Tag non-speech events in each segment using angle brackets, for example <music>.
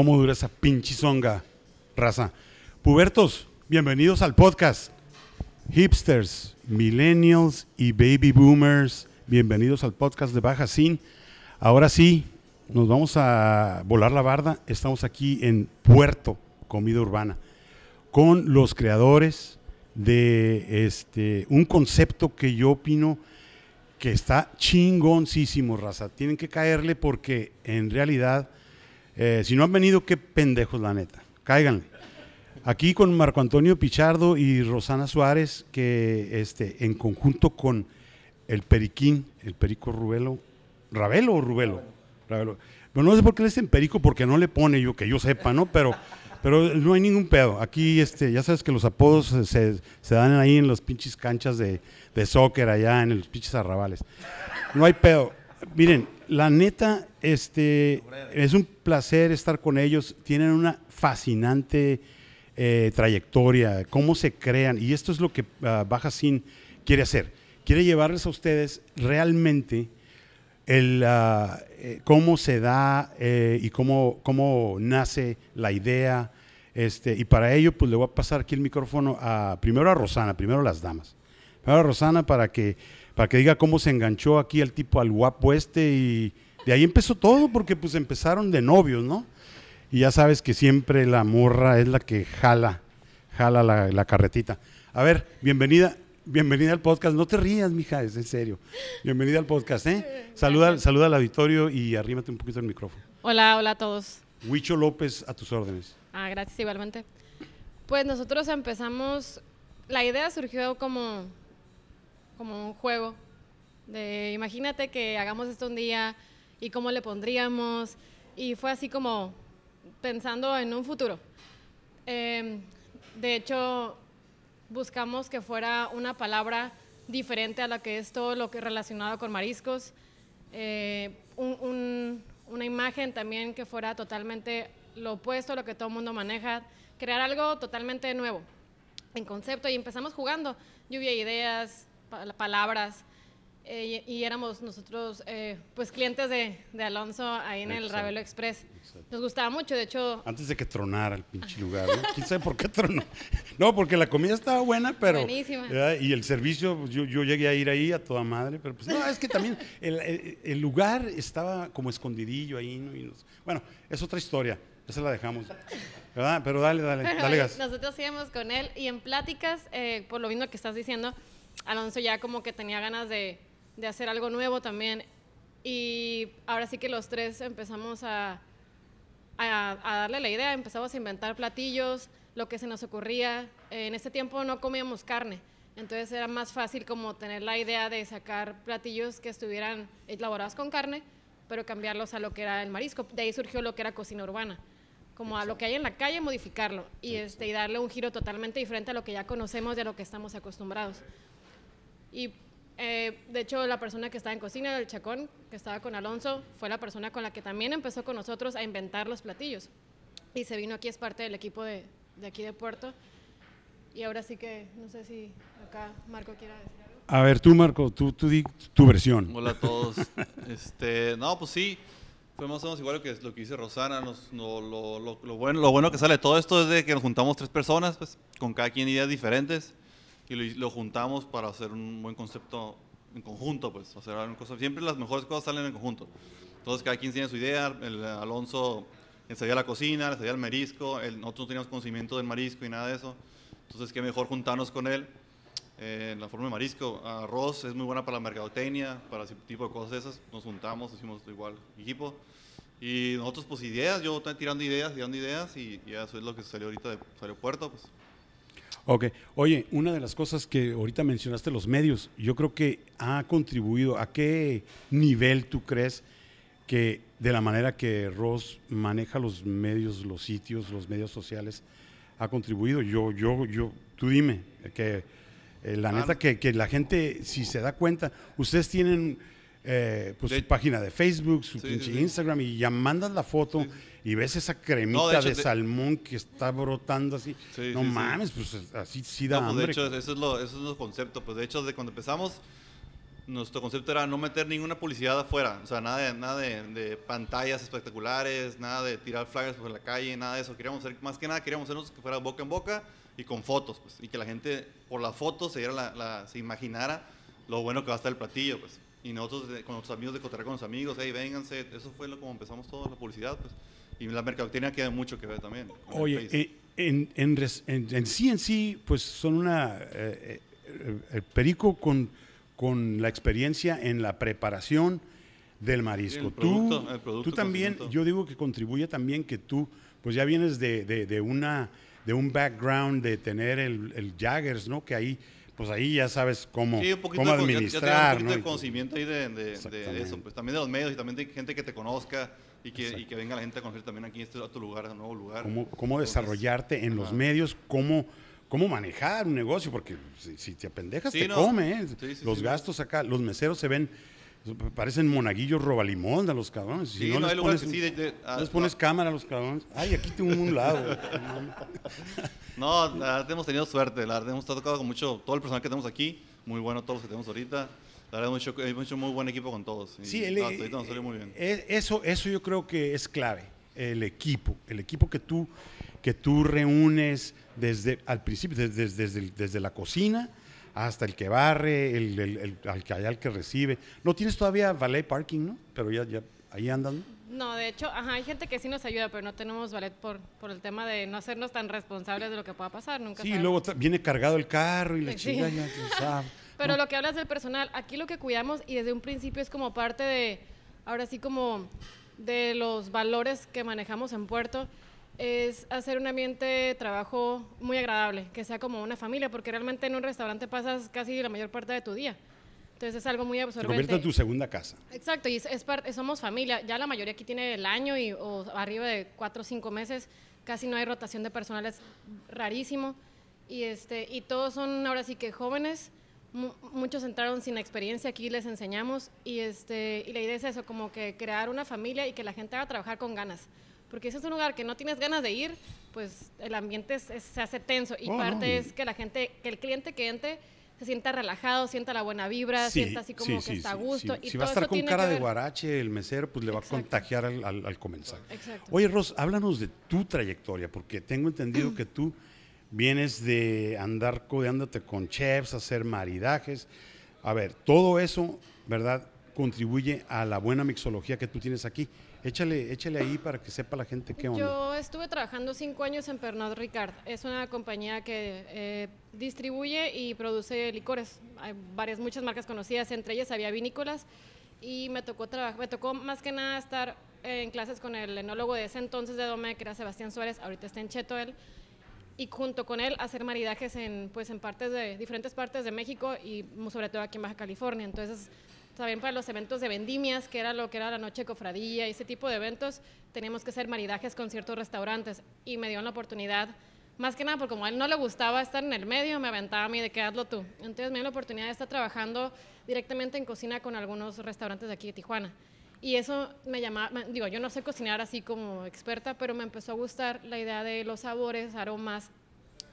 cómo dura esa pinche zonga, raza. Pubertos, bienvenidos al podcast. Hipsters, millennials y baby boomers, bienvenidos al podcast de Baja Sin. Ahora sí, nos vamos a volar la barda. Estamos aquí en Puerto, Comida Urbana, con los creadores de este, un concepto que yo opino que está chingoncísimo, raza. Tienen que caerle porque en realidad, eh, si no han venido, qué pendejos, la neta. Cáiganle. Aquí con Marco Antonio Pichardo y Rosana Suárez, que este, en conjunto con el Periquín, el Perico Rubelo, ¿Ravelo o Rubelo? Ravelo. Bueno, no sé por qué le dicen Perico, porque no le pone yo, que yo sepa, ¿no? Pero, pero no hay ningún pedo. Aquí, este, ya sabes que los apodos se, se dan ahí en las pinches canchas de, de soccer allá, en los pinches arrabales. No hay pedo. Miren, la neta, este, es un placer estar con ellos. Tienen una fascinante eh, trayectoria, cómo se crean. Y esto es lo que uh, Baja Sin quiere hacer. Quiere llevarles a ustedes realmente el, uh, eh, cómo se da eh, y cómo, cómo nace la idea. Este, y para ello, pues le voy a pasar aquí el micrófono a, primero a Rosana, primero a las damas. Primero a Rosana para que, para que diga cómo se enganchó aquí el tipo al guapo este y de ahí empezó todo porque pues empezaron de novios, ¿no? Y ya sabes que siempre la morra es la que jala, jala la, la carretita. A ver, bienvenida, bienvenida al podcast. No te rías, mija, es en serio. Bienvenida al podcast, ¿eh? Saluda, saluda al auditorio y arrímate un poquito el micrófono. Hola, hola a todos. Huicho López, a tus órdenes. Ah, gracias igualmente. Pues nosotros empezamos, la idea surgió como, como un juego. De, imagínate que hagamos esto un día y cómo le pondríamos. Y fue así como pensando en un futuro. Eh, de hecho, buscamos que fuera una palabra diferente a la que es todo lo que relacionado con mariscos. Eh, un, un, una imagen también que fuera totalmente lo opuesto a lo que todo el mundo maneja. Crear algo totalmente nuevo en concepto y empezamos jugando. Lluvia de ideas, palabras. Eh, y, y, éramos nosotros, eh, pues, clientes de, de, Alonso ahí en Exacto. el Ravelo Express. Exacto. Nos gustaba mucho, de hecho... Antes de que tronara el pinche lugar, ¿no? ¿Quién sabe por qué tronó? <laughs> No, porque la comida estaba buena, pero... Buenísima. ¿verdad? Y el servicio, pues, yo, yo, llegué a ir ahí a toda madre, pero pues no, es que también el, el, el lugar estaba como escondidillo ahí, ¿no? Y nos, bueno, es otra historia, esa la dejamos. ¿Verdad? Pero dale, dale, pero dale gas. Nosotros íbamos con él y en pláticas, eh, por lo mismo que estás diciendo, Alonso ya como que tenía ganas de de hacer algo nuevo también. Y ahora sí que los tres empezamos a, a, a, darle la idea, empezamos a inventar platillos, lo que se nos ocurría. En ese tiempo no comíamos carne, entonces era más fácil como tener la idea de sacar platillos que estuvieran elaborados con carne, pero cambiarlos a lo que era el marisco. De ahí surgió lo que era cocina urbana. Como a lo que hay en la calle, modificarlo y, este, y darle un giro totalmente diferente a lo que ya conocemos y a lo que estamos acostumbrados. Y eh, de hecho, la persona que estaba en cocina del Chacón, que estaba con Alonso, fue la persona con la que también empezó con nosotros a inventar los platillos. Y se vino aquí, es parte del equipo de, de aquí de Puerto. Y ahora sí que, no sé si acá Marco quiera decir algo. A ver, tú Marco, tú, tú di tu versión. Hola a todos. <laughs> este, no, pues sí, fue más o menos igual que lo que dice Rosana. Nos, no, lo, lo, lo, bueno, lo bueno que sale de todo esto es de que nos juntamos tres personas, pues, con cada quien ideas diferentes y lo, juntamos para hacer un buen concepto en conjunto, pues, hacer cosas. Siempre las mejores cosas salen en conjunto. Entonces, cada quien tiene su idea. El Alonso ensayaba la cocina, ensayaba el marisco. El, nosotros no teníamos conocimiento del marisco y nada de eso. Entonces, qué mejor juntarnos con él eh, en la forma de marisco. Arroz es muy buena para la mercadotecnia, para ese tipo de cosas esas. Nos juntamos, hicimos igual equipo. Y nosotros, pues, ideas. Yo tirando ideas, tirando ideas. Y, y eso es lo que salió ahorita de aeropuerto, pues. Ok. Oye, una de las cosas que ahorita mencionaste, los medios, yo creo que ha contribuido. ¿A qué nivel tú crees que de la manera que Ross maneja los medios, los sitios, los medios sociales, ha contribuido? Yo, yo, yo, tú dime, que eh, la neta que, que, la gente, si se da cuenta, ustedes tienen eh, pues De- su página de Facebook, su Sí, pinche sí, sí. Instagram y ya mandas la foto y ves esa cremita No, de, de hecho, de- salmón que está brotando así. Sí, no mames, pues así sí da No, pues hambre. de hecho, eso es, lo, eso es lo concepto. Pues de hecho, de cuando empezamos, nuestro concepto era no meter ninguna publicidad afuera, o sea, nada de, nada de, de pantallas espectaculares, nada de tirar flyers por la calle, nada de eso. Queríamos hacer, más que nada queríamos hacernos que fuera boca en boca y con fotos, pues, y que la gente por las fotos se, diera la, la- se imaginara lo bueno que va a estar el platillo, pues. Y nosotros con nuestros amigos de Cotarra con los amigos, hey, vénganse, eso fue lo como empezamos toda la publicidad, pues. Y la mercadotecnia tiene mucho que ver también. Oye, eh, en, en, en- en sí en sí, pues son una... eh, eh, el perico con, con la experiencia en la preparación del marisco. el producto, tú, el producto, tú también, yo digo que contribuye también que tú, pues ya vienes de, de- de una, de un background de tener el, el Jaggers, ¿no? Que ahí, pues ahí ya sabes cómo, Sí, un poquito, cómo de, con- ya- ya administrar, un poquito ¿no? de Y- conocimiento ahí de, de- de Exactamente. eso, pues también de los medios y también de gente que te conozca y que, y que venga la gente a conocer también aquí este a tu lugar, a nuevo lugar. cómo, cómo Entonces, desarrollarte en los ajá. medios, cómo, cómo manejar un negocio, porque si, si te apendejas Sí, te no. come, ¿eh? Sí, sí, los gastos acá, los meseros se ven, parecen monaguillos robalimón a los cabrones. Si Sí, no, no, les hay pones, que sí, de- de- no ah, les pones no. cámara a los cabrones. Ay, aquí tengo un lado. <laughs> No, la verdad hemos tenido suerte, la verdad hemos tocado con mucho, todo el personal que tenemos aquí, muy bueno todos los que tenemos ahorita. La verdad hemos hecho, hemos hecho muy buen equipo con todos. Sí, el- no, ahorita nos salió muy bien. eh, Eso, eso yo creo que es clave, el equipo, el equipo que tú, que tú reúnes desde al principio, desde, desde, el- desde la cocina hasta el que barre, el, el- el- al, que, al que recibe. No tienes todavía valet parking, ¿no? Pero ya, ya ahí andan. No, de hecho, ajá, hay gente que sí nos ayuda, pero no tenemos ballet por, por el tema de no hacernos tan responsables de lo que pueda pasar. Nunca Sí, sabes. luego viene cargado el carro y la Sí. chinga ya tú sabes. <laughs> Pero ¿no? lo que hablas del personal, aquí lo que cuidamos y desde un principio es como parte de, ahora sí como de los valores que manejamos en Puerto, es hacer un ambiente de trabajo muy agradable, que sea como una familia, porque realmente en un restaurante pasas casi la mayor parte de tu día. Entonces es algo muy Se absorbente. convierte en tu segunda casa. Exacto, y es, es par- somos familia. Ya la mayoría aquí tiene el año y, o arriba de cuatro o cinco meses. Casi no hay rotación de personal, es rarísimo. Y, este, y todos son ahora sí que jóvenes. Mu- muchos entraron sin experiencia, aquí les enseñamos. Y, este, y la idea es eso, como que crear una familia y que la gente haga trabajar con ganas. Porque si es un lugar que no tienes ganas de ir, pues el ambiente es- es- se hace tenso. Y Oh, no, parte y- es que la gente, que el cliente que entre se sienta relajado, sienta la buena vibra, Sí, sienta así como sí, que sí, está a gusto. y si va a todo estar con cara de guarache, el mesero, pues le va a Exacto. contagiar al, al- al comensal. Exacto. Oye, Ros, háblanos de tu trayectoria, porque tengo entendido que tú vienes de andar codeándote con chefs, hacer maridajes. A ver, todo eso, ¿verdad? Contribuye a la buena mixología que tú tienes aquí. Échale, échale ahí para que sepa la gente qué onda. Yo estuve trabajando cinco años en Pernod Ricard. Es una compañía que eh, distribuye y produce licores. Hay varias, muchas marcas conocidas, entre ellas había vinícolas. Y me tocó me tocó más que nada estar eh, en clases con el enólogo de ese entonces de Dome, que era Sebastián Suárez, ahorita está en Cheto él. Y junto con él hacer maridajes en, pues, en partes de, diferentes partes de México y sobre todo aquí en Baja California. Entonces, también para los eventos de vendimias, que era lo que era la noche de cofradía y ese tipo de eventos, teníamos que hacer maridajes con ciertos restaurantes. Y me dieron la oportunidad, más que nada porque como a él no le gustaba estar en el medio, me aventaba a mí de que hazlo tú. Entonces me dio la oportunidad de estar trabajando directamente en cocina con algunos restaurantes de aquí de Tijuana. Y eso me llamaba, digo, yo no sé cocinar así como experta, pero me empezó a gustar la idea de los sabores, aromas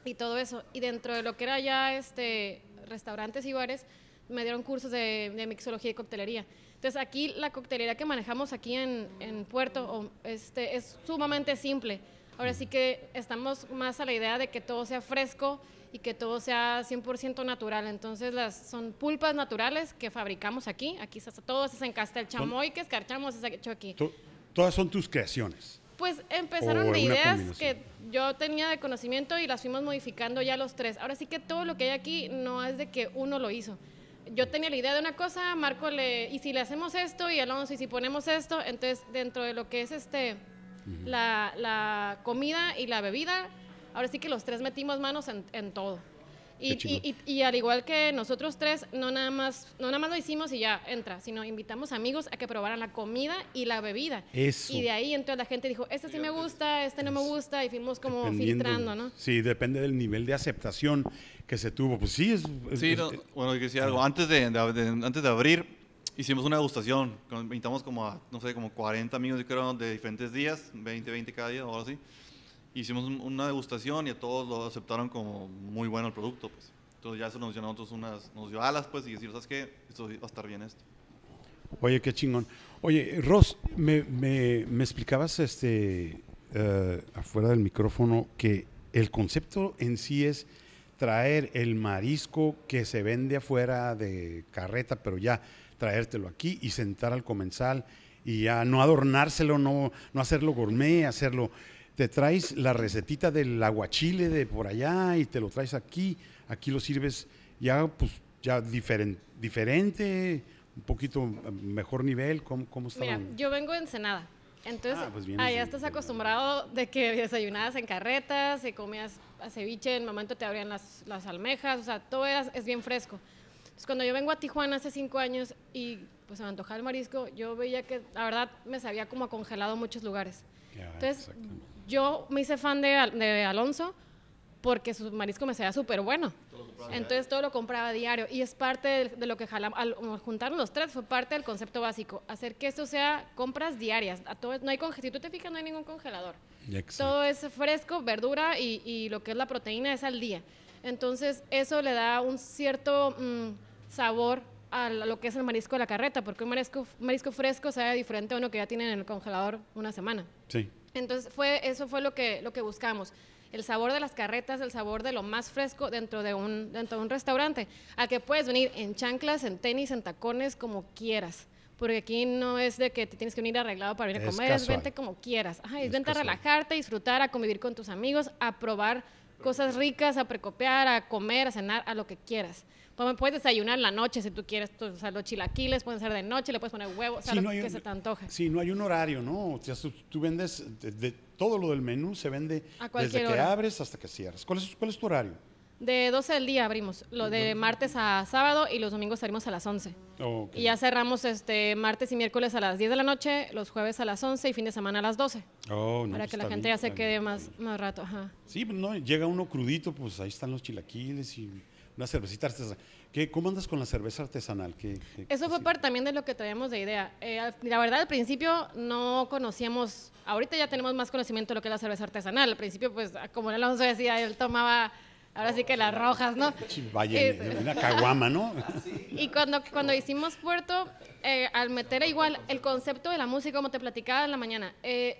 y todo eso. Y dentro de lo que era ya este, restaurantes y bares, me dieron cursos de, de mixología y coctelería. Entonces aquí la coctelería que manejamos aquí en, en Puerto o, este, es sumamente simple. Ahora sí que estamos más a la idea de que todo sea fresco y que todo sea 100% natural. Entonces las son pulpas naturales que fabricamos aquí. Aquí se todo, se hace en Castel Chamoy, que escarchamos, ha hecho aquí. To- todas son tus creaciones. Pues empezaron de ideas que yo tenía de conocimiento y las fuimos modificando ya los tres. Ahora sí que todo lo que hay aquí no es de que uno lo hizo. Yo tenía la idea de una cosa, Marco le, y si le hacemos esto, y Alonso, y si ponemos esto, entonces dentro de lo que es este, la, la comida y la bebida, ahora sí que los tres metimos manos en, en todo. Y, y- y- y al igual que nosotros tres, no nada, más, no nada más lo hicimos y ya entra, sino invitamos amigos a que probaran la comida y la bebida. Eso. Y de ahí entonces la gente dijo, este sí me gusta, este no me gusta, y fuimos como filtrando, ¿no? Sí, depende del nivel de aceptación que se tuvo. Pues sí, es. es- Sí, no, bueno, yo decía algo. Antes de, de- de- antes de abrir, hicimos una degustación. Invitamos como a, no sé, como 40 amigos, yo creo, de diferentes días, 20, 20 cada día o algo así. Hicimos un- una degustación y a todos lo aceptaron como muy bueno el producto, pues. Entonces ya eso nos dio a nosotros unas, nos dio alas, pues, y decir, ¿sabes qué? Esto va a estar bien esto. Oye, qué chingón. Oye, Ross, me, me- me explicabas este, eh, afuera del micrófono que el concepto en sí es traer el marisco que se vende afuera de carreta, pero ya traértelo aquí y sentar al comensal y ya no adornárselo, no, no hacerlo gourmet, hacerlo. Te traes la recetita del aguachile de por allá y te lo traes aquí, aquí lo sirves ya pues ya diferen- diferente, un poquito eh, mejor nivel, ¿cómo, cómo está? Mira, yo vengo de Ensenada. Entonces, Ah, pues allá de- estás de- acostumbrado de que desayunabas en carretas, y comías a ceviche, en el momento te abrían las, las almejas, o sea, todo era- es bien fresco. Entonces, cuando yo vengo a Tijuana hace cinco años y pues se me antojaba el marisco, yo veía que la verdad me sabía como congelado en muchos lugares. Ya, Entonces, exactamente. Yo me hice fan de, Al- de Alonso porque su marisco me sabía súper bueno. Entonces todo lo compraba diario y es parte de, de lo que jalamos, al al juntarnos los tres fue parte del concepto básico, hacer que esto sea compras diarias. A todo, no hay si tú te fijas no hay ningún congelador. Exacto. Todo es fresco, verdura y, y lo que es la proteína es al día. Entonces eso le da un cierto mm, sabor a lo que es el marisco de la carreta, porque un marisco, marisco fresco sabe diferente a uno que ya tienen en el congelador una semana. Sí. Entonces fue, eso fue lo que, lo que buscamos. El sabor de las carretas, el sabor de lo más fresco dentro de un, dentro de un restaurante. Al que puedes venir en chanclas, en tenis, en tacones, como quieras. Porque aquí no es de que te tienes que venir arreglado para venir a Es comer, es casual. vente como quieras. Ajá, es, Es vente a relajarte, a disfrutar, a convivir con tus amigos, a probar cosas ricas, a precopiar, a comer, a cenar, a lo que quieras. Pues, Puedes desayunar en la noche si tú quieres, tú- o sea, los chilaquiles pueden ser de noche, le puedes poner huevo, o sea, Sí, lo no hay que un- se te antoje. Sí, no hay un horario, ¿no? O sea, tú, tú vendes, de, de- todo lo del menú se vende A desde que abres hasta que cierras. ¿Cuál es, cuál es tu horario? De 12 del día abrimos, lo de martes a sábado y los domingos salimos a las 11. Ok. Y ya cerramos este martes y miércoles a las 10 de la noche, los jueves a las 11 y fin de semana a las 12. Oh, no, para pues que la gente bien, ya se quede bien, más, bien. más rato. Ajá. Sí, pues no, llega uno crudito, pues ahí están los chilaquiles y una cervecita artesanal. ¿Qué, ¿Cómo andas con la cerveza artesanal? ¿Qué, qué- Eso fue parte también de lo que traíamos de idea. Eh, la verdad, al principio no conocíamos, ahorita ya tenemos más conocimiento de lo que es la cerveza artesanal. Al principio, pues, como el Alonso decía, él tomaba, ahora sí que las rojas, ¿no? Vaya, Eh, una caguama, ¿no? <laughs> Y cuando, cuando hicimos Puerto, eh, al meter igual el concepto de la música, como te platicaba en la mañana, eh,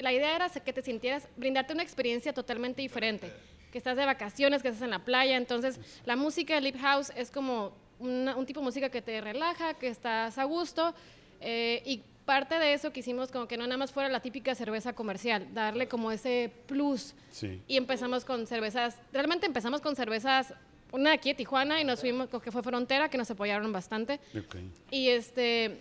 la idea era que te sintieras, brindarte una experiencia totalmente diferente. Que estás de vacaciones, que estás en la playa. Entonces, la música de Lip House es como una- un tipo de música que te relaja, que estás a gusto. eh, y parte de eso quisimos como que no nada más fuera la típica cerveza comercial, darle como ese plus. Sí. Y empezamos con cervezas, realmente empezamos con cervezas, una aquí de Tijuana y nos fuimos, con que fue Frontera, que nos apoyaron bastante. Y este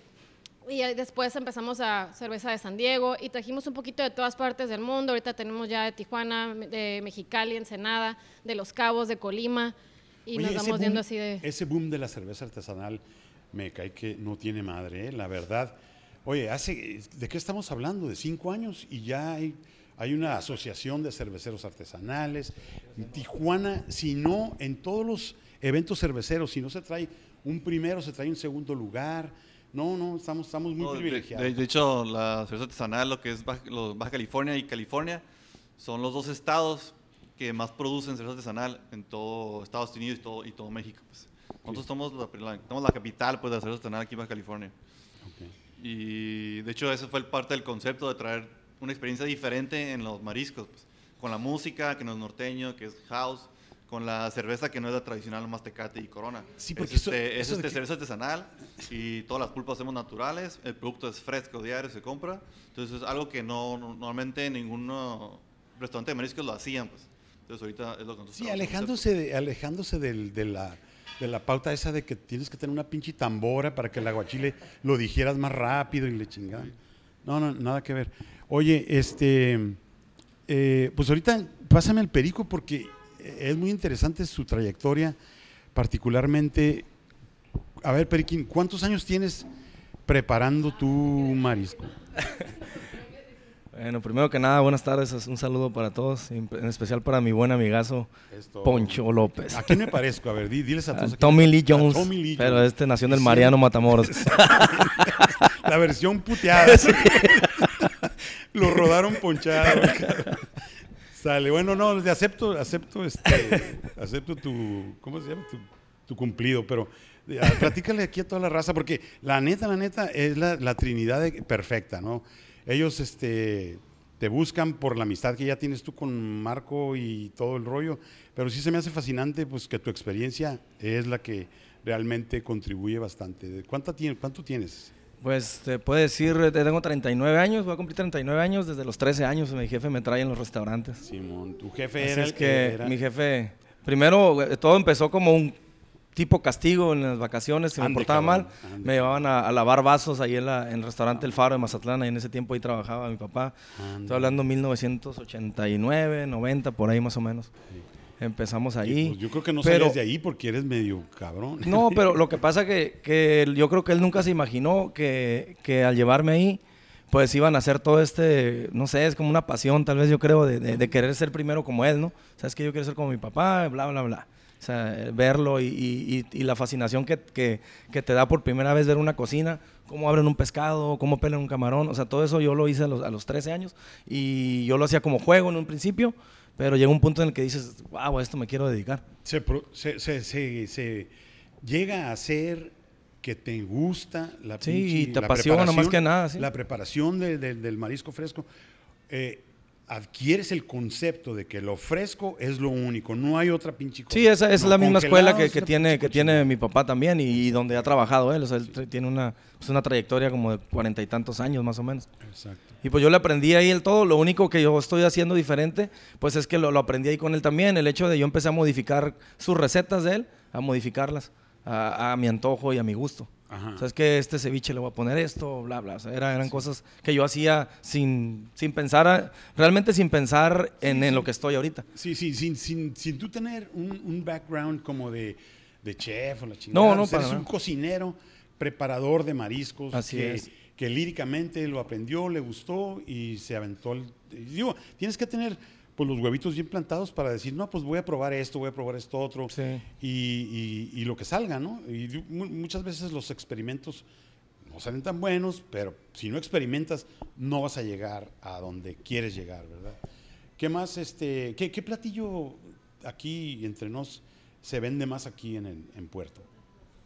y después empezamos a cerveza de San Diego y trajimos un poquito de todas partes del mundo. Ahorita tenemos ya de Tijuana, de Mexicali, Ensenada, de Los Cabos, de Colima y Oye, nos vamos viendo boom- así de Ese boom de la cerveza artesanal me cae que no tiene madre, ¿eh? la verdad. Oye, hace, ¿de qué estamos hablando? De cinco años y ya hay, hay una asociación de cerveceros artesanales. Tijuana, si no, en todos los eventos cerveceros, si no se trae un primero, se trae un segundo lugar. No, no, estamos, estamos muy No, privilegiados. De, de hecho, la cerveza artesanal, lo que es Baja, los Baja California y California, son los dos estados que más producen cerveza artesanal en todo Estados Unidos y todo, y todo México. pues. Nosotros somos la, somos la capital pues, de la cerveza artesanal aquí en Baja California. Ok. Y de hecho, eso fue parte del concepto de traer una experiencia diferente en los mariscos, pues, con la música, que no es norteño, que es house, con la cerveza que no es la tradicional, más tecate y corona. Sí, porque es este, es eso de este que- cerveza artesanal y todas las pulpas hacemos naturales, el producto es fresco, diario, se compra. Entonces es algo que no, no- normalmente ningún restaurante de mariscos lo hacían, pues. Entonces ahorita es lo que nosotros Sí, alejándose, de, alejándose del- de, la, de la pauta esa de que tienes que tener una pinche tambora para que el aguachile lo digieras más rápido y le chingaban. No, no, nada que ver. Oye, este, eh, pues ahorita pásame el perico porque es muy interesante su trayectoria, particularmente. A ver, Periquín, ¿cuántos años tienes preparando tu marisco? <laughs> Bueno, primero que nada, buenas tardes. Un saludo para todos, en especial para mi buen amigazo Esto- Poncho López. ¿A quién me parezco? A ver, di- diles a todos. Tommy Lee A Jones, Tommy Lee pero este nació en el Sí, Mariano Matamoros. <laughs> La versión puteada. <laughs> Lo rodaron ponchado. Sale, bueno, no, acepto, acepto, este, <laughs> acepto tu, ¿cómo se llama? Tu, tu cumplido, pero eh, platícale aquí a toda la raza, porque la neta, la neta, es la, la trinidad de- perfecta, ¿no? Ellos, este, te buscan por la amistad que ya tienes tú con Marco y todo el rollo, pero sí se me hace fascinante, pues, que tu experiencia es la que realmente contribuye bastante. ¿Cuánta tiene, ¿Cuánto tienes? Pues te puedo decir, tengo 39 años, voy a cumplir 39 años, desde los 13 años mi jefe me trae en los restaurantes. Simón, tu jefe Así era es el que era- mi jefe, primero eh, todo empezó como un tipo castigo en las vacaciones, si me portaba cabrón, mal, ande. me llevaban a, a lavar vasos ahí en, la- en el restaurante El Faro de Mazatlán, ahí en ese tiempo ahí trabajaba mi papá. Ande. Estoy hablando 1989, 90, por ahí más o menos. Empezamos ahí. pues, yo creo que no pero- salías de ahí porque eres medio cabrón. No, <laughs> pero lo que pasa que, que yo creo que él nunca se imaginó que, que al llevarme ahí, pues iban a hacer todo este, no sé, es como una pasión tal vez yo creo de, de- de querer ser primero como él, ¿no? Sabes que yo quiero ser como mi papá, bla, bla, bla. O sea, verlo y, y- y- y la fascinación que, que- que te da por primera vez ver una cocina, cómo abren un pescado, cómo pelan un camarón, o sea, todo eso yo lo hice a los, a los 13 años y yo lo hacía como juego en un principio, pero llega un punto en el que dices, wow, a esto me quiero dedicar. se, se, se- se- llega a ser que te gusta la Sí, pinche- y te apasiona más que nada, sí. La preparación de- de- del marisco fresco. eh, adquieres el concepto de que lo fresco es lo único, no hay otra pinche cosa. Sí, esa, es No, la misma escuela que, es tiene, que tiene mi papá también y, y donde ha trabajado él. O sea, él tiene una, pues, una trayectoria como de cuarenta y tantos años más o menos. Exacto. Y pues yo le aprendí ahí el todo. Lo único que yo estoy haciendo diferente, pues es que lo, lo aprendí ahí con él también. El hecho de yo empecé a modificar sus recetas de él, a modificarlas a, a mi antojo y a mi gusto. Ajá. O sea, es que este ceviche le voy a poner esto, bla, bla. O sea, era- eran cosas que yo hacía sin, sin pensar, a- realmente sin pensar en, en lo que estoy ahorita. Sí, sí, sin, sin, sin tú tener un, un background como de, de chef o la chingada. No, no, O sea, para eres un cocinero, preparador de mariscos. Así que, es. que líricamente lo aprendió, le gustó y se aventó. El, digo, tienes que tener pues los huevitos bien plantados para decir, no, pues voy a probar esto, voy a probar esto otro. Sí. Y, y- y lo que salga, ¿no? Y muchas veces los experimentos no salen tan buenos, pero si no experimentas, no vas a llegar a donde quieres llegar, ¿verdad? ¿Qué más, este, qué, qué platillo aquí entre nos se vende más aquí en, el, en Puerto?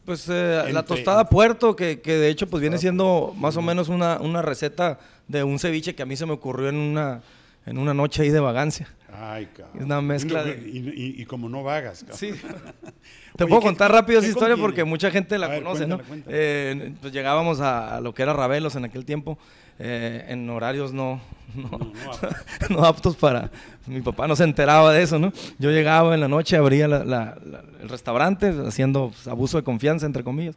Pues eh, la tostada puerto, que, que de hecho pues viene siendo más o menos una, una receta de un ceviche que a mí se me ocurrió en una, en una noche ahí de vagancia. Ay, cabrón. Es una mezcla de- y- y como no vagas, cabrón. Sí. <laughs> Te Oye, puedo ¿qué- contar rápido esa historia contiene? porque mucha gente la ver, conoce, ¿no? Eh, pues llegábamos a, lo que era Rabelos en aquel tiempo, eh, en horarios no, <laughs> no, No, no, <laughs> no aptos para... Mi papá no se enteraba de eso, ¿no? Yo llegaba en la noche, abría la- la- la- el restaurante, haciendo pues, abuso de confianza, entre comillas,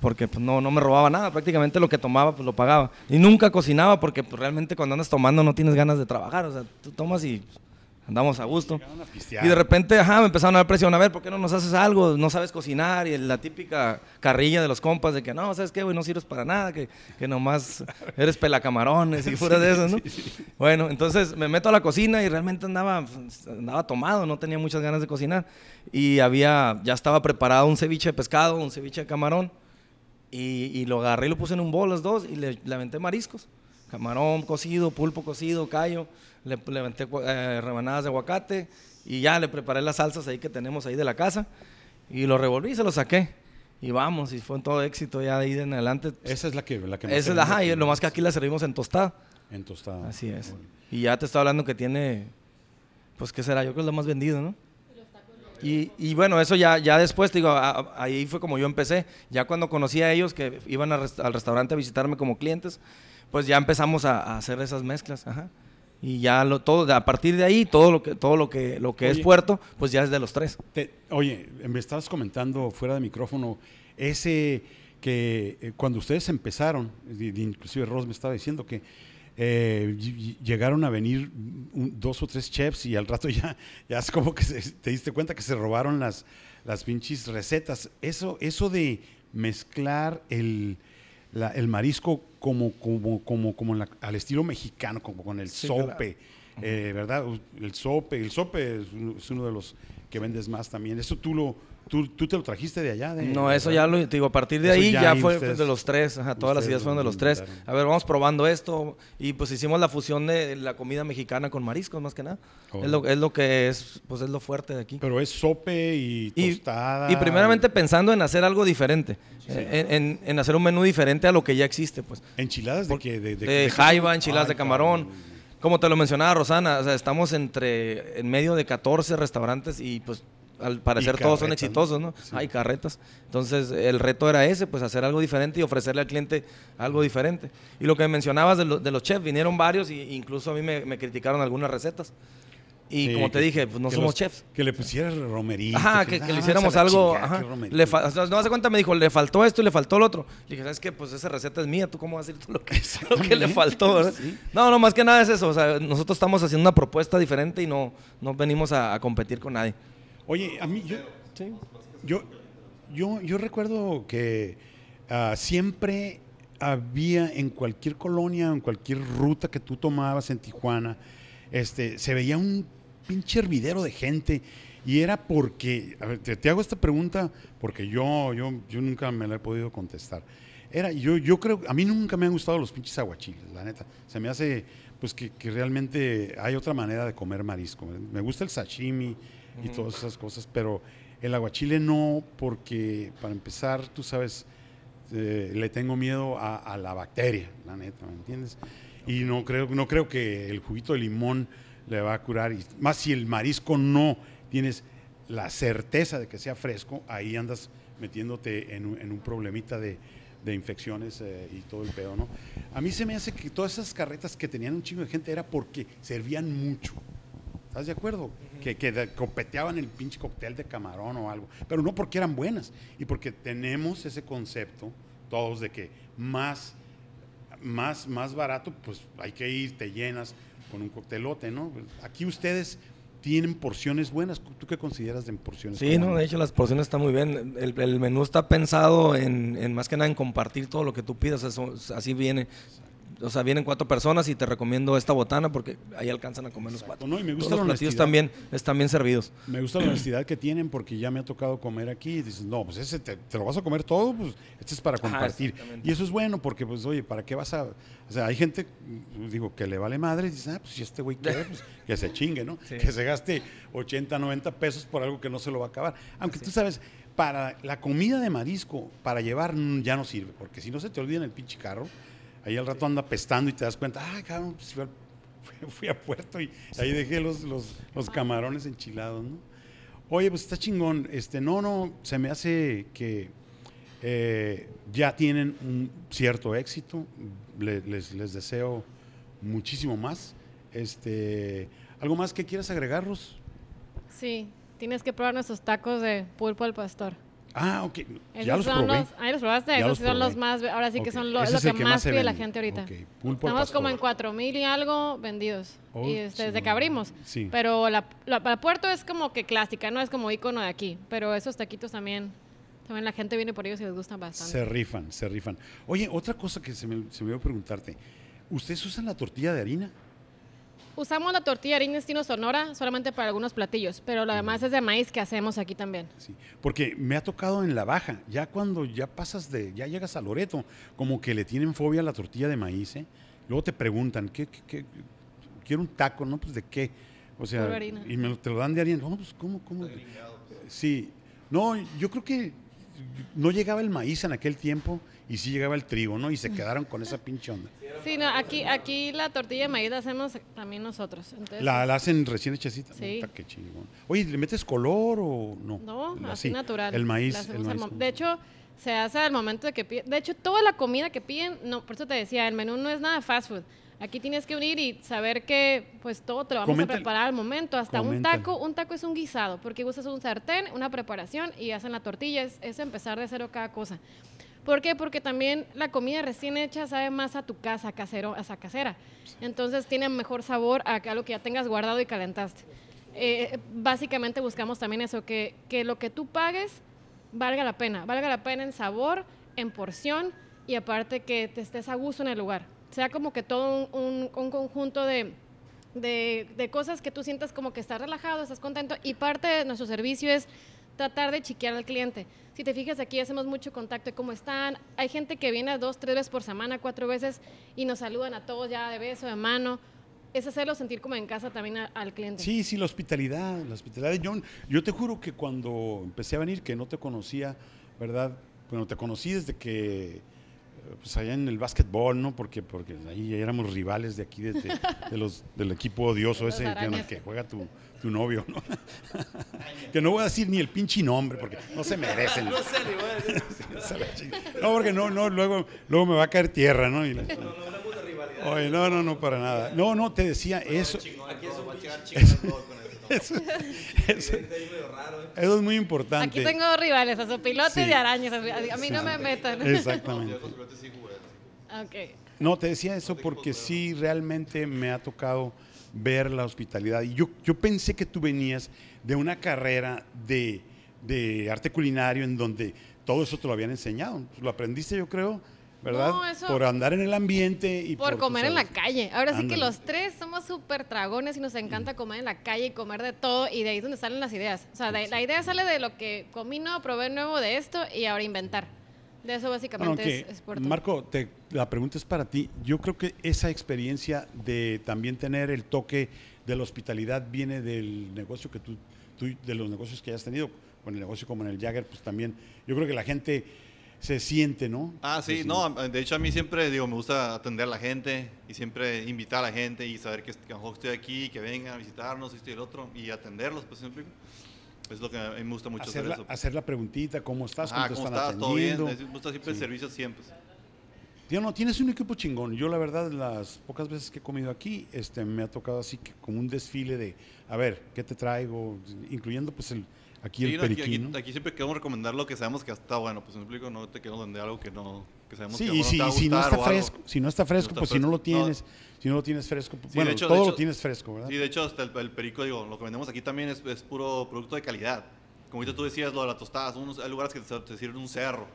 porque pues, no, no me robaba nada, prácticamente lo que tomaba, pues lo pagaba. Y nunca cocinaba porque pues, realmente cuando andas tomando no tienes ganas de trabajar, o sea, tú tomas y andamos a gusto. Y de repente, ajá, me empezaron a dar presión. A ver, ¿por qué no nos haces algo? No sabes cocinar. Y la típica carrilla de los compas de que no, ¿sabes qué, güey? No sirves para nada, que, que nomás <laughs> eres pelacamarones y fuera de eso, ¿no? <laughs> Bueno, entonces me meto a la cocina y realmente andaba, andaba tomado, no tenía muchas ganas de cocinar. Y había, ya estaba preparado un ceviche de pescado, un ceviche de camarón. Y, y lo agarré y lo puse en un bol los dos y le, le aventé mariscos. Camarón cocido, pulpo cocido, callo. Le, le aventé eh, rebanadas de aguacate y ya le preparé las salsas ahí que tenemos ahí de la casa. Y lo revolví y se lo saqué. Y vamos, y fue un todo éxito ya de ahí en adelante. Esa es la que, la que más Esa es la, ajá, y lo más que aquí la servimos en tostada. En tostada. Así es. Órale. Y ya te estoy hablando que tiene, pues, ¿qué será? Yo creo que es lo más vendido, ¿no? Y, y bueno, eso ya, ya después, te digo, a- a- ahí fue como yo empecé. Ya cuando conocí a ellos que iban a rest- al restaurante a visitarme como clientes, pues ya empezamos a, a hacer esas mezclas. Ajá. Y ya lo, todo, a partir de ahí, todo lo que, todo lo que, lo que es Oye. puerto, pues ya es de los tres. Te- oye, me estabas comentando fuera de micrófono ese que eh, cuando ustedes empezaron, inclusive Ross me estaba diciendo que eh, ll- ll- llegaron a venir un- dos o tres chefs y al rato <laughs> ya, ya es como que se- te diste cuenta que se robaron las, las pinches recetas. Eso, eso de mezclar el, la- el marisco como, como, como, como la- al estilo mexicano, como con el Sí, sope, eh, ¿verdad? El sope, el sope es uno de los que vendes más también. ¿Eso tú lo, ¿tú, tú te lo trajiste de allá? De, No, eso ya lo digo, a partir de Eso ahí ya fue ustedes- de los tres, ajá, todas las ideas fueron de lo los tres. A ver, vamos probando esto y pues hicimos la fusión de la comida mexicana con mariscos más que nada. Oh. Es, lo, es lo que es, pues es lo fuerte de aquí. Pero es sope y tostada. y primeramente pensando en hacer algo diferente, eh, en, en- en hacer un menú diferente a lo que ya existe, pues. ¿Enchiladas de qué? De, de jaiba, enchiladas Ay, de camarón. cabrón. Como te lo mencionaba Rosana, o sea, estamos entre en medio de 14 restaurantes y pues al parecer todos son exitosos, ¿no? Sí. Hay carretas. Entonces, el reto era ese, pues hacer algo diferente y ofrecerle al cliente algo diferente. Y lo que mencionabas de, lo- de los chefs, vinieron varios e incluso a mí me, me criticaron algunas recetas. Y Sí, como te que- dije, pues no que somos los- chefs. Que le pusieras romerito. Ajá, que, que ah, le hiciéramos se la algo. chingada, ajá. Le o sea, no hace cuenta, me dijo, le faltó esto y le faltó lo otro. Le dije, ¿sabes qué? Pues esa receta es mía, ¿tú cómo vas a decir tú lo que, lo que le faltó? Sí. No, no, más que nada es eso. O sea, nosotros estamos haciendo una propuesta diferente y no, no venimos a, a competir con nadie. Oye, a mí, yo, yo, yo, yo recuerdo que ah, siempre había en cualquier colonia, en cualquier ruta que tú tomabas en Tijuana, este, se veía un pinche hervidero de gente. Y era porque, a ver, te, te hago esta pregunta porque yo, yo, yo nunca me la he podido contestar. Era, yo, yo creo, a mí nunca me han gustado los pinches aguachiles, la neta. Se me hace, pues, que, que realmente hay otra manera de comer marisco. Me gusta el sashimi y todas esas cosas, pero el aguachile no, porque para empezar, tú sabes, eh, le tengo miedo a, a la bacteria, la neta, ¿me entiendes? Y no creo, no creo que el juguito de limón le va a curar, y más si el marisco no tienes la certeza de que sea fresco, ahí andas metiéndote en un, en un problemita de, de infecciones eh, y todo el pedo, ¿no? A mí se me hace que todas esas carretas que tenían un chingo de gente era porque servían mucho. ¿Estás de acuerdo? Que, que de- copeteaban el pinche cóctel de camarón o algo. Pero no porque eran buenas. Y porque tenemos ese concepto, todos, de que más, más, más barato, pues hay que ir, te llenas con un coctelote, ¿no? Aquí ustedes tienen porciones buenas. ¿Tú qué consideras de porciones Sí, no, de hecho las porciones están muy bien. El, el menú está pensado en, en más que nada en compartir todo lo que tú pidas. Eso- así viene. O sea, vienen cuatro personas y te recomiendo esta botana porque ahí alcanzan a comer los cuatro. No, y me gusta Todos los platillos honestidad. también están bien servidos. Me gusta la honestidad que tienen porque ya me ha tocado comer aquí y dices, no, pues ese te, te lo vas a comer todo, pues este es para Ajá, compartir. y eso es bueno porque, pues, oye, ¿para qué vas a...? O sea, hay gente, mm, digo, que le vale madre y dices, ah, pues si este güey quiere, pues <laughs> que se chingue, ¿no? Sí. Que se gaste 80, 90 pesos por algo que no se lo va a acabar. Aunque tú sabes, para la comida de marisco, para llevar, ya no sirve, porque si no se te olvida en el pinche carro, ahí al rato anda pestando y te das cuenta, ah, cabrón, pues fui, al- <laughs> fui- fui a Puerto y ahí dejé los, los, los camarones enchilados, ¿no? Oye, pues está chingón. Este, no, no, se me hace que eh, ya tienen un cierto éxito. Le- les, les deseo muchísimo más. Este, ¿Algo más que quieras agregarlos? Sí, tienes que probar nuestros tacos de pulpo al pastor. Ah, ok. Esos Ya los son probé. los, ahí los probaste, Ya esos los son los más, ahora sí que son lo, lo es el que que más pide la gente ahorita. Estamos como en cuatro mil y algo vendidos. Oh, y este, desde que abrimos. Sí. Pero la, la, la Puerto es como que clásica, no es como icono de aquí. Pero esos taquitos también, también la gente viene por ellos y les gustan bastante. Se rifan, se rifan. Oye, otra cosa que se me, se me iba a preguntarte. ¿Ustedes usan la tortilla de harina? Usamos la tortilla de harina estilo Sonora solamente para algunos platillos, pero lo demás es de maíz que hacemos aquí también. Sí, porque me ha tocado en la baja, ya cuando ya pasas de, ya llegas a Loreto, como que le tienen fobia a la tortilla de maíz, ¿eh? Luego te preguntan, ¿qué, qué, qué? quiero un taco, ¿no? Pues de qué? O sea, y me lo, te lo dan de harina. No, pues ¿cómo, cómo? Sí, no, yo creo que no llegaba el maíz en aquel tiempo y sí llegaba el trigo, ¿no? Y se quedaron con esa pinche onda. Sí, no, aquí, aquí la tortilla de maíz la hacemos también nosotros. Entonces, La, la hacen recién hechecita. Sí. Puta, qué chingón. Oye, ¿le metes color o no? No, así Sí, natural. El maíz, el maíz. De hecho, se hace al momento de que piden. De hecho, toda la comida que piden, no, por eso te decía, el menú no es nada fast food. Aquí tienes que unir y saber que pues todo te lo vamos a preparar al momento. Hasta un taco, un taco es un guisado, porque usas un sartén, una preparación y hacen la tortilla. Es, es empezar de cero cada cosa. ¿Por qué? Porque también la comida recién hecha sabe más a tu casa, casero, a esa casera. Entonces tiene mejor sabor a algo que ya tengas guardado y calentaste. Eh, básicamente buscamos también eso, que, que lo que tú pagues valga la pena. Valga la pena en sabor, en porción y aparte que te estés a gusto en el lugar. Sea como que todo un, un- un conjunto de, de, cosas que tú sientas como que estás relajado, estás contento y parte de nuestro servicio es tratar de chiquear al cliente. Si te fijas aquí hacemos mucho contacto de cómo están. Hay gente que viene dos, tres veces por semana, cuatro veces y nos saludan a todos ya de beso, de mano. Es hacerlo sentir como en casa también al cliente. Sí, sí, la hospitalidad, la hospitalidad John. Yo te juro que cuando empecé a venir, que no te conocía, ¿verdad? Bueno, te conocí desde que, pues allá en el básquetbol, ¿no? Porque, porque ahí éramos rivales de aquí, de, de- <laughs> de los, del equipo odioso ese que, en el arañas. que juega tu, tu novio, ¿no? <laughs> que no voy a decir ni el pinche nombre, porque no se merecen. <laughs> No sé, ni voy a decir. No, porque no, no, luego, luego me va a caer tierra, ¿no? Y la- No, no hablamos de rivalidad. Oye, no, no, no, para nada. No, no, te decía eso. <laughs> Eso, <laughs> eso- ¿eh? eso es muy importante. Aquí tengo dos rivales, a su pilote Sí. y arañas. A mí- mí no me metan. Exactamente. Ok. No, te decía eso porque sí, realmente me ha tocado ver la hospitalidad. Y yo, yo pensé que tú venías de una carrera de, de arte culinario en donde todo eso te lo habían enseñado. Lo aprendiste, yo creo, ¿verdad? No, eso- Por andar en el ambiente y Por tú comer en la calle. Ahora sí que los tres somos súper dragones y nos encanta comer en la calle y comer de todo y de ahí es donde salen las ideas. O sea, de- la idea sale de lo que comí nuevo, probé nuevo de esto y ahora inventar. De eso básicamente es, es por todo. Marco, te- la pregunta es para ti. Yo creo que esa experiencia de también tener el toque de la hospitalidad viene del negocio que tú, tú- de los negocios que hayas tenido, con el negocio como en el Jagger, pues también, yo creo que la gente se siente, ¿no? Ah, sí, no, de hecho a mí siempre, digo, me gusta atender a la gente y siempre invitar a la gente y saber que, que a lo mejor estoy aquí, que vengan a visitarnos, esto y el otro, y atenderlos, pues siempre. Es lo que a mí me gusta mucho hacer, hacer la, eso. hacer la preguntita, ¿cómo estás? Ah, ¿Cómo te ¿cómo están estás? ¿Todo bien? atendiendo? Me gusta siempre el servicio siempre. Tío, no, tienes un equipo chingón. Yo, la verdad, las pocas veces que he comido aquí, este, me ha tocado así que como un desfile de, a ver, ¿qué te traigo? Incluyendo, pues, el, aquí Sí, el no, aquí, periquín, aquí- ¿no? aquí siempre queremos recomendar lo que sabemos que está bueno. Pues me explico, no te queremos vender algo que no que sabemos Sí, que y si, te va a si no está fresco, si no está fresco, está pues si no lo tienes, si no lo tienes fresco, pues, Sí, bueno, de hecho- todo de lo tienes fresco, ¿verdad? Sí, de hecho, hasta el, el perico, digo, lo que vendemos aquí también es, es puro producto de calidad. Como ahorita tú decías, lo de las tostadas, unos, hay lugares que te, te sirven un cerro.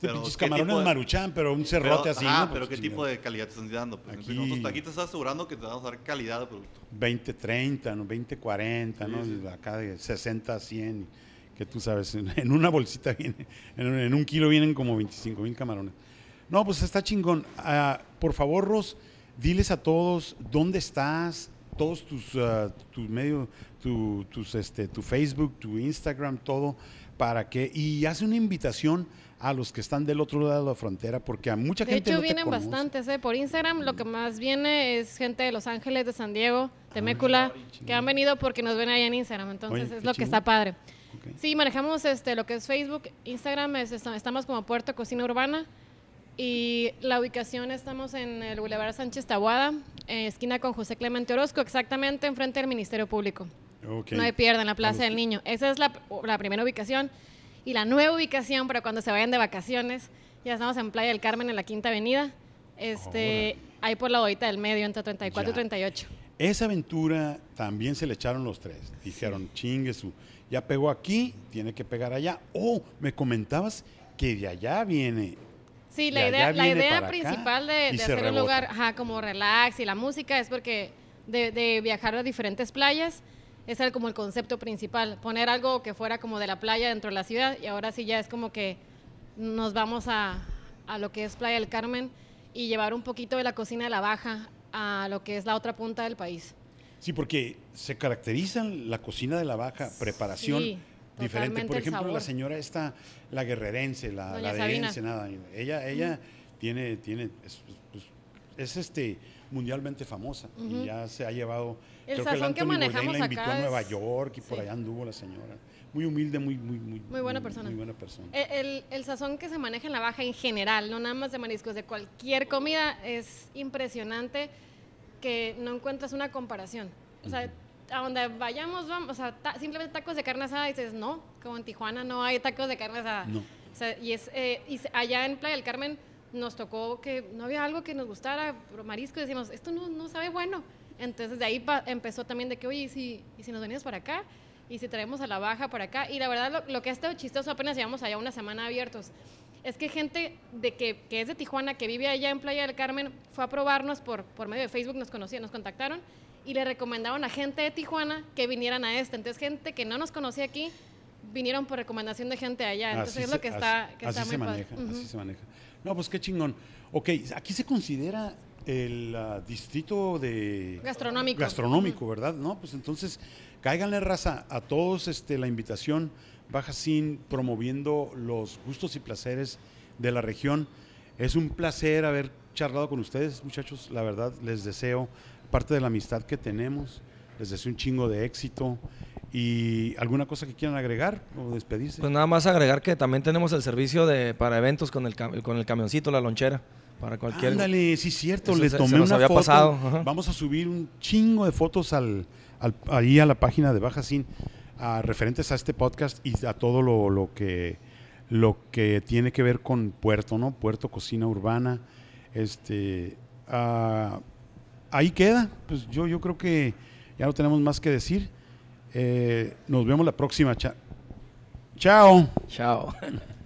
Pero pinches ¿qué tipo camarones de- maruchan, pero un pero- cerrote así, ajá, ¿no? pero Pues, ¿qué tipo chingado. de calidad te están dando? Pues, Aquí- Nosotros aquí te estás asegurando que te vamos a dar calidad de producto. 20, 30, ¿no? 20, 40, Sí, ¿no? sí. Acá de 60 a 100, que tú sabes, en, una bolsita viene, en, un- kilo vienen como 25 mil camarones. No, pues está chingón. Ah, por favor, Ros, diles a todos dónde estás, todos tus, ah, tus medios, tu, tus, este, tu Facebook, tu Instagram, todo, para que, y hace una invitación a los que están del otro lado de la frontera, porque a mucha De gente hecho, no te vienen conoce. bastantes, ¿eh? Por Instagram lo que más viene es gente de Los Ángeles, de San Diego, de Mécula, que han venido porque nos ven ahí en Instagram. Entonces, Oye, es lo que está padre. Sí, manejamos este, lo que es Facebook, Instagram, es- est- estamos como Puerto Cocina Urbana. Y la ubicación estamos en el Boulevard Sánchez Tabuada, en esquina con José Clemente Orozco, exactamente enfrente del Ministerio Público. No hay pierde en la Plaza del Niño. Esa es la, la primera ubicación. Y la nueva ubicación para cuando se vayan de vacaciones, ya estamos en Playa del Carmen, en la Quinta Avenida. Este, ahí por la bodita del medio, entre 34 Ya. y 38. Esa aventura también se le echaron los tres. Dijeron, chingue su, ya pegó aquí, tiene que pegar allá. Oh, me comentabas que de allá viene. Sí, la idea, la idea principal de, de hacer un rebota. lugar ajá, como relax y la música es porque de, de viajar a diferentes playas es el, como el concepto principal. Poner algo que fuera como de la playa dentro de la ciudad y ahora sí ya es como que nos vamos a, a lo que es Playa del Carmen y llevar un poquito de la cocina de la baja a lo que es la otra punta del país. Sí, porque se caracterizan la cocina de la baja, preparación Sí, diferente. Por ejemplo, la señora esta, la guerrerense, la, la de. Ensenada, ella, ella tiene, tiene, es, es, este mundialmente famosa y ya se ha llevado. El creo sazón el que Anthony Bourdain manejamos la invitó acá a Nueva es- York y por sí. allá anduvo la señora. Muy humilde, muy, muy, muy, Muy buena persona. Muy buena persona. El, el- el sazón que se maneja en la baja en general, no nada más de mariscos, de cualquier comida, es impresionante que no encuentras una comparación. O sea, a donde vayamos, vamos, o sea, ta- simplemente tacos de carne asada, y dices, no, como en Tijuana no hay tacos de carne asada. No. O sea, y es, eh, y allá en Playa del Carmen nos tocó que no había algo que nos gustara, pero marisco, y decimos, esto no, no sabe bueno. Entonces de ahí empezó también de que, oye, ¿y si, ¿y si nos venimos para acá? ¿Y si traemos a la baja para acá? Y la verdad, lo, lo que ha estado chistoso, apenas llevamos allá una semana abiertos, es que gente de que, que es de Tijuana, que vive allá en Playa del Carmen, fue a probarnos por, por medio de Facebook, nos conocían, nos contactaron y le recomendaron a gente de Tijuana que vinieran a este. Entonces, gente que no nos conocía aquí vinieron por recomendación de gente allá. Entonces Así es se- lo que está, que así está se muy maneja, Ujú. así se maneja. No, pues qué chingón. Ok, aquí se considera el ah, distrito de Gastronómico. gastronómico, ¿verdad? No, pues entonces cáiganle raza a todos este la invitación Baja Sin promoviendo los gustos y placeres de la región. Es un placer haber charlado con ustedes, muchachos. La verdad, les deseo parte de la amistad que tenemos. Les deseo un chingo de éxito. ¿Y alguna cosa que quieran agregar o despedirse? Pues nada más agregar que también tenemos el servicio de para eventos con el, con el camioncito, la lonchera, para cualquier... Ándale, sí, cierto. Eso Le se- tomé se nos una había foto. pasado, ajá. Vamos a subir un chingo de fotos al, al- ahí a la página de Baja Sin, a, referentes a este podcast y a todo lo, lo que lo que tiene que ver con Puerto, ¿no? Puerto Cocina Urbana. Este, ah, ahí queda. Pues yo, yo creo que ya no tenemos más que decir. Eh, nos vemos la próxima. Cha- Chao. Chao. <laughs>